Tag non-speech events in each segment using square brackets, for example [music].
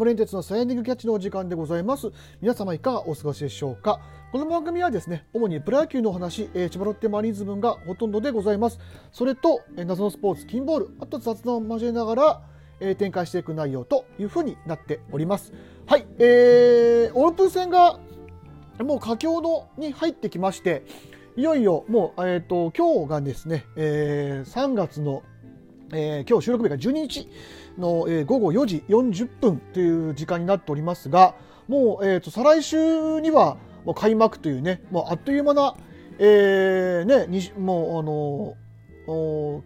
モレンテツのサイエンディングキャッチのお時間でございます。皆様いかがお過ごしでしょうか。この番組はですね主にプロ野球の話、えー、千葉ロッテマリーンズ分がほとんどでございます。それと、えー、謎のスポーツ金ボールあと雑談を交えながら、えー、展開していく内容というふうになっております。はいえー、オープン戦がもう佳境のに入ってきましていよいよもう、えーと、今日がですね、えー、3月の、えー、今日収録日が12日の、えー、午後4時40分という時間になっておりますがもう、えーと、再来週にはもう開幕というねもうあっという間な、えーね、にもうあの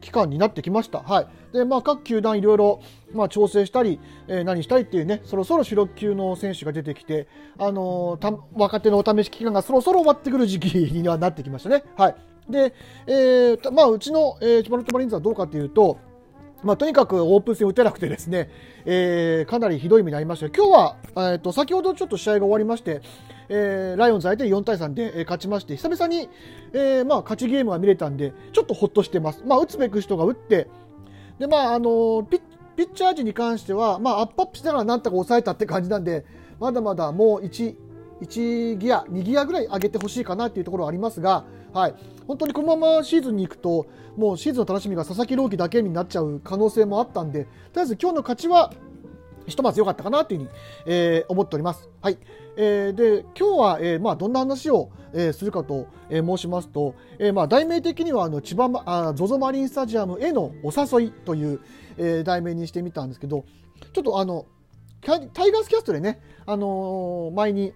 期間になってきました。はい。で、まあ、各球団いろいろ、まあ、調整したり、えー、何したりっていうね、そろそろ主力級の選手が出てきて、あのー、若手のお試し期間がそろそろ終わってくる時期にはなってきましたね。はい。で、えー、まあ、うちの、えー、千葉ロッテマリンズはどうかというと、まあ、とにかくオープン戦打てなくてですね、[laughs] えー、かなりひどい目になりました。今日は、えーと、先ほどちょっと試合が終わりまして、えー、ライオンズ相手に4対3で、えー、勝ちまして久々に、えーまあ、勝ちゲームが見れたんでちょっとほっとしてます、まあ、打つべく人が打ってで、まああのピッピッチャー陣に関しては、まあ、アップアップしながらなんとか抑えたって感じなんでまだまだもう 1, 1ギア2ギアぐらい上げてほしいかなっていうところはありますが、はい、本当にこのままシーズンに行くともうシーズンの楽しみが佐々木朗希だけになっちゃう可能性もあったんでとりあえず今日の勝ちはひとまず良かったかなというふうに、えー、思っております。はい。えー、で、今日は、えー、まあ、どんな話を、えー、するかと、えー、申しますと、えー、まあ、題名的には、あの、千葉、まあ、ゾゾマリンスタジアムへのお誘いという、えー、題名にしてみたんですけど、ちょっとあの、タイガースキャストでね、あのー、前に、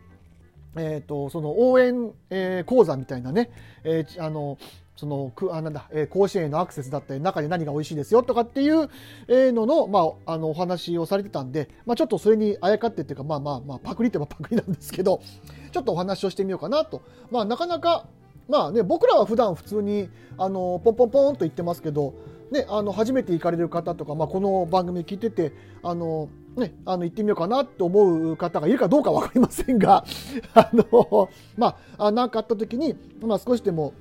え、ー、と、その応援、えー、講座みたいなね、えー、あの、そのくあなんだ、えー、甲子園へのアクセスだったり中で何が美味しいですよとかっていうのの,、まあ、あのお話をされてたんで、まあ、ちょっとそれにあやかってっていうかまあまあまあパクリってばパクリなんですけどちょっとお話をしてみようかなと、まあ、なかなかまあね僕らは普段普通にあのポンポンポンと言ってますけど、ね、あの初めて行かれる方とか、まあ、この番組聞いててあのね、あの行ってみようかなと思う方がいるかどうか分かりませんが、[laughs] あのまあ、何かあった時に、まあ、少しでも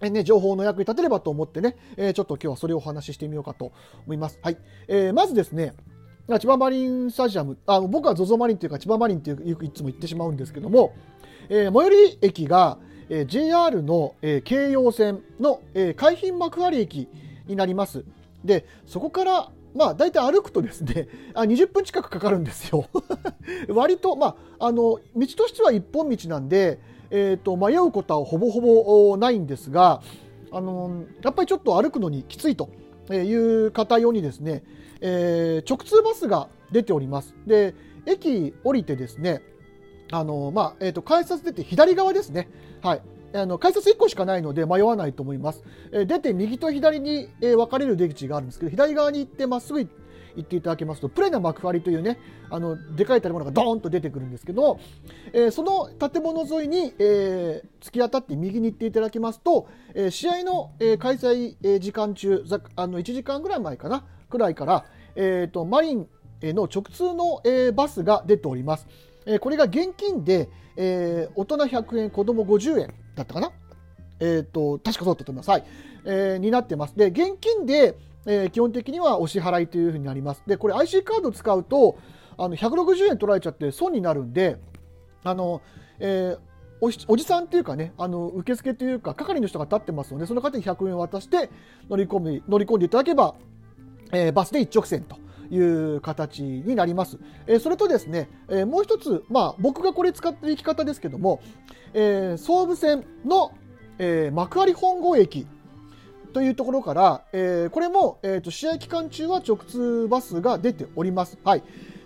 ね、情報の役に立てればと思ってね、えー、ちょっと今日はそれをお話ししてみようかと思います。はい。えー、まずですね、千葉マリンスタジアム、あ僕は ZOZO マリンというか千葉マリンっていういつも言ってしまうんですけども、えー、最寄り駅が、えー、JR の、えー、京葉線の、えー、海浜幕張駅になります。で、そこから、まあ、大体歩くとですね、[laughs] あ20分近くかかるんですよ。[laughs] 割と、まあ、あの、道としては一本道なんで、えーと、迷うことはほぼほぼないんですが、あのやっぱりちょっと歩くのにきついという方用にですね、えー、直通バスが出ております。で駅降りてですねあの、まあえーと、改札出て左側ですね、はい、あの改札1個しかないので迷わないと思います。え、出て右と左に、え、分かれる出口があるんですけど左側に行ってまっすぐ行っていただけますとプレナ幕張というねあのでかい建物がドーンと出てくるんですけど、え、その建物沿いに、え、突き当たって右に行っていただきますと、え、試合の、え、開催、え、時間中あの1時間ぐらい前かなくらいから、えーと、マリンの直通の、え、バスが出ております。これが現金で、え、大人100円子供50円だったかな？えっ、ー、と確かそうだったと思います。はい、えー、になってます。で現金でえー、基本的にはお支払いというふうになります。で、これ IC カード使うと、あの160円取られちゃって損になるんで、あの、えーおおじさんっていうかね、あの受付というか、係の人が立ってますので、その方に100円渡して乗り込み乗り込んでいただけば、えー、バスで一直線という形になります。え、それとですね、え、もう一つ、まあ、僕がこれ使ってる行き方ですけども、え、総武線の、え、幕張本郷駅というところから、え、これも、えーと、試合期間中は直通バスが出ております。はい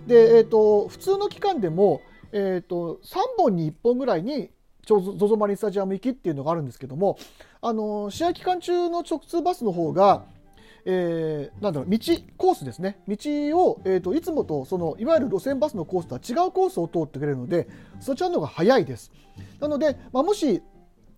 でえーと、普通の期間でも、えーと、3本に1本ぐらいに ZOZO マリンスタジアム行きっていうのがあるんですけども、あの試合期間中の直通バスの方が、えー、なんだろう道コースですね道を、えーと、いつもとそのいわゆる路線バスのコースとは違うコースを通ってくれるのでそちらの方が早いです。なので、まあ、もし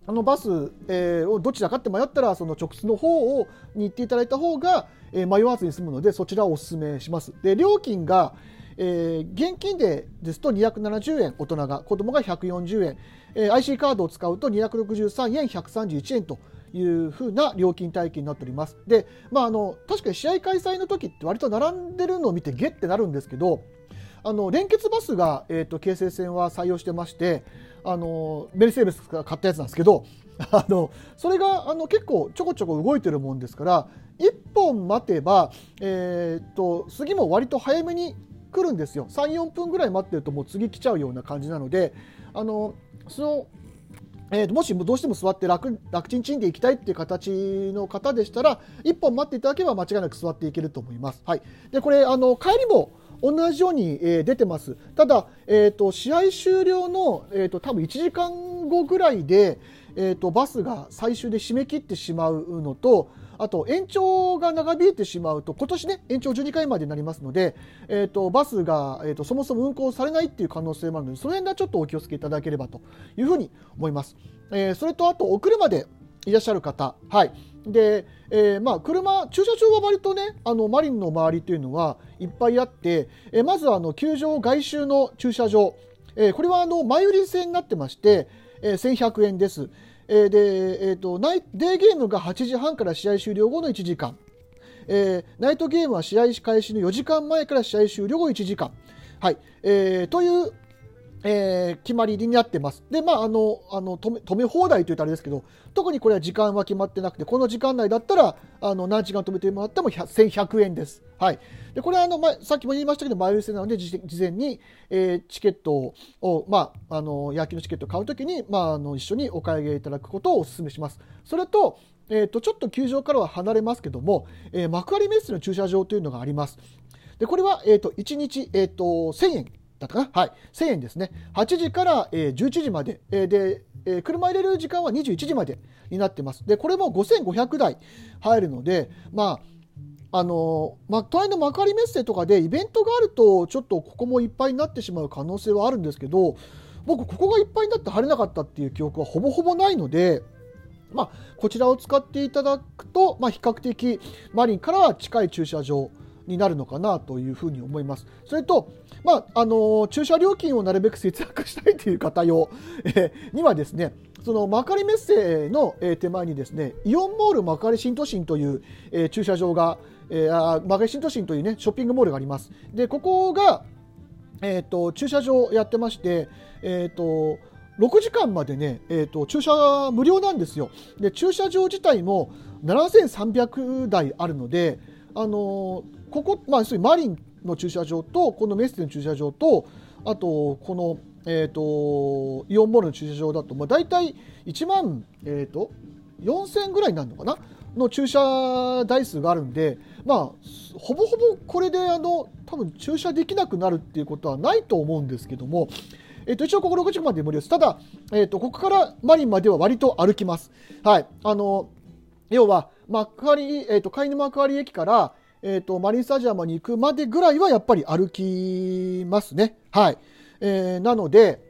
あのバス、えー、をどちらかって迷ったらその直通の方をに行っていただいた方が、えー、迷わずに済むのでそちらをお勧めします。で料金が、えー、現金でですと270円大人が子供が140円、えー、IC カードを使うと263円131円というふうな料金体系になっております。で、まあ、あの確かに試合開催の時って割と並んでるのを見てゲッてなるんですけどあの連結バスが、えーと、京成線は採用してましてあのメルセデスが買ったやつなんですけど [laughs] あのそれがあの結構ちょこちょこ動いてるもんですから1本待てば、えーと、次も割と早めに来るんですよ34分ぐらい待ってるともう次来ちゃうような感じなのであのそのえー、もしどうしても座って楽楽ちんちんで行きたいっていう形の方でしたら1本待っていただければ間違いなく座っていけると思います。はい、でこれあの帰りも同じように、えー、出てます。ただ、えーと、試合終了の、えーと、多分1時間後ぐらいで、えーと、バスが最終で締め切ってしまうのとあと延長が長引いてしまうと今年ね延長12回までになりますので、えー、とバスが、えー、とそもそも運行されないっていう可能性もあるのでその辺はちょっとお気をつけいただければというふうに思います。えー、それとあとお車でいらっしゃる方、はいでえー、まあ、車、駐車場は割とね、あのマリンの周りというのはいっぱいあって、えー、まずあの球場外周の駐車場、えー、これはあの前売り制になってまして、えー、1100円です。えー、で、えーと、ナイデーゲームが8時半から試合終了後の1時間、えー、ナイトゲームは試合開始の4時間前から試合終了後1時間、はい。えー、というえー、決まりになってます。で、まあ、あの、あの止め止め放題というとあれですけど、特にこれは時間は決まってなくて、この時間内だったら、あの何時間止めてもらっても1100円です。はい。で、これはあの、ま、さっきも言いましたけど、前売り制なので、事前に、えー、チケットを、まあ、あの、野球のチケットを買うときに、まあ、あの、一緒にお買い上げいただくことをお勧めします。それと、えっ、ー、と、ちょっと球場からは離れますけども、えー、幕張メッセの駐車場というのがあります。で、これは、えっ、と、1日、えっ、と、1000円。だったかな？はい。1000円ですね。8時から、え、11時まで。えー、で、え、車入れる時間は21時までになってます。で、これも5500台入るので、まあ、あの、ま、隣の幕張メッセとかでイベントがあると、ちょっとここもいっぱいになってしまう可能性はあるんですけど、僕、ここがいっぱいになって入れなかったっていう記憶はほぼほぼないので、まあ、こちらを使っていただくと、まあ、比較的マリンからは近い駐車場になるのかなというふうに思います。それと、まあ、あの駐車料金をなるべく節約したいという方用、[laughs] えにはですね、その幕張メッセの、え手前にですね、イオンモール幕張新都心という、え駐車場が、えー、幕張新都心というね、ショッピングモールがあります。で、ここが、えっ、ー、と、駐車場やってまして、えっ、ー、と、6時間までね、えーと、駐車無料なんですよで駐車場自体も7300台あるので、あのーここ、まあ、マリンの駐車場とこのメッセの駐車場とあとこの、えーと、イオンモールの駐車場だと、まあ、大体1万、えーと、4000ぐらいになるのかな？の駐車台数があるんで、まあ、ほぼほぼこれであの多分駐車できなくなるっていうことはないと思うんですけども、えー、と一応ここ6時まで無料です。ただ、えー、とここからマリンまでは割と歩きます。はい、あの要は幕張、えー、と海沼幕張駅からえーと、マリンスタジアムに行くまでぐらいはやっぱり歩きますね。はいえー、なので、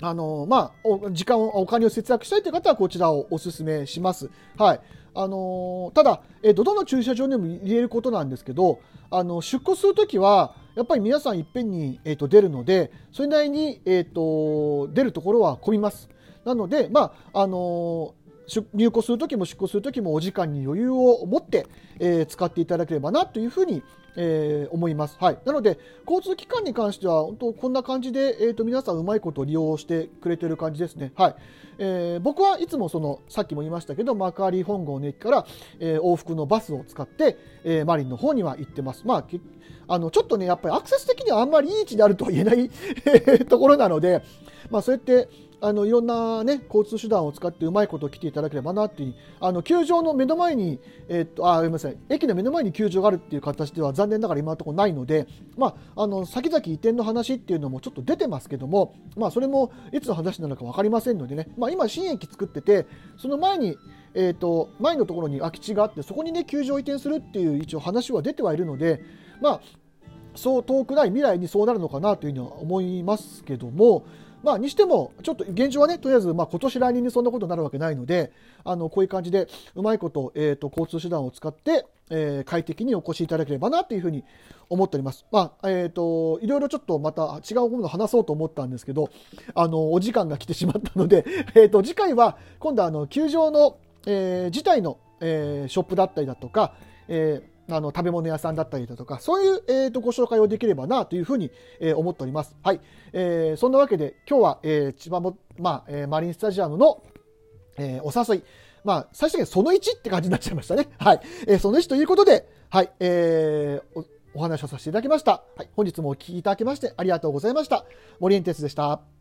あのまあ、時間をお金を節約したいという方はこちらをお勧めします。はいあのただ、えー、どの駐車場にも入れることなんですけどあの出庫するときはやっぱり皆さんいっぺんに、えーと、出るのでそれなりに、えーと、出るところは混みます。なので、まああの入庫するときも出庫するときもお時間に余裕を持って、えー、使っていただければなというふうに、えー、思います。はい。なので、交通機関に関しては、本当こんな感じで、え、ー、と、皆さんうまいこと利用してくれてる感じですね。はい。えー、僕はいつもその、さっきも言いましたけど、幕張本郷の駅から、え、往復のバスを使って、え、マリンの方には行ってます。まあ、あの、ちょっとね、やっぱりアクセス的にはあんまりいい位置であるとは言えないところなので、まあ、そうやって、あのいろんな、ね、交通手段を使ってうまいことを来ていただければなっていうあの球場の目の前に、えー、っとあごめんなさい。駅の目の前に球場があるっていう形では残念ながら今のところないので、まあ、あの先々移転の話っていうのもちょっと出てますけども、まあ、それもいつの話なのか分かりませんのでね、まあ、今、新駅作っててその前にえーと、前のところに空き地があってそこにね球場移転するっていう一応話は出てはいるのでまあそう遠くない未来にそうなるのかなというふうには思いますけども、まあ、にしても、ちょっと現状はね、とりあえず、まあ、今年来年にそんなことになるわけないので、あの、こういう感じで、うまいこと、えっ、ー、と、交通手段を使って、えー、快適にお越しいただければな、というふうに思っております。まあ、えっ、ー、と、いろいろちょっとまた違うものを話そうと思ったんですけど、あの、お時間が来てしまったので、[laughs] えっ、と、次回は、今度あの、球場の、え自体の、えショップだったりだとか、えあの食べ物屋さんだったりだとかそういう、えー、とご紹介をできればなというふうに、えー、思っております。はい、えー、そんなわけで今日は、えー、千葉も、まあえー、マリンスタジアムの、えー、お誘いまあ、最終的にその1って感じになっちゃいましたね。[laughs] はい。えー、その1ということで、はい、えー、おお話をさせていただきました。はい。本日もお聴きいただきましてありがとうございました。森エンテスでした。